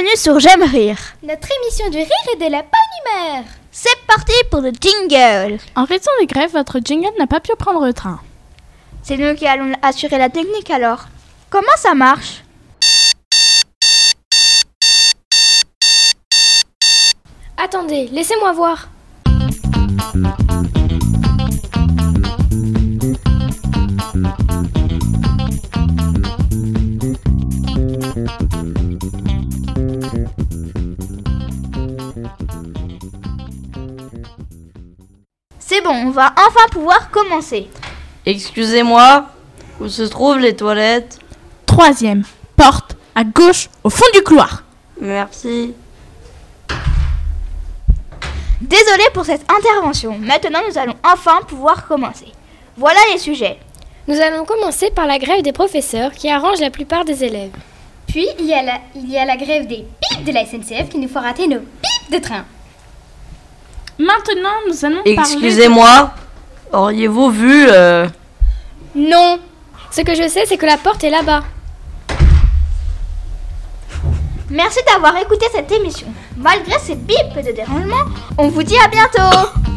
Bienvenue sur J'aime rire. Notre émission du rire et de la bonne humeur. C'est parti pour le jingle. En raison des grèves, votre jingle n'a pas pu prendre le train. C'est nous qui allons assurer la technique alors. Comment ça marche? Attendez, laissez-moi voir. C'est bon, on va enfin pouvoir commencer. Excusez-moi, où se trouvent les toilettes? Troisième, porte à gauche au fond du couloir. Merci. Désolé pour cette intervention. Maintenant, nous allons enfin pouvoir commencer. Voilà les sujets. Nous allons commencer par la grève des professeurs qui arrange la plupart des élèves. Puis, il y, a la, il y a la grève des pipes de la SNCF qui nous font rater nos pipes de train. Maintenant, nous allons parler... Excusez-moi, auriez-vous vu euh, Non Ce que je sais, c'est que la porte est là-bas. Merci d'avoir écouté cette émission. Malgré ces bips de dérangement, on vous dit à bientôt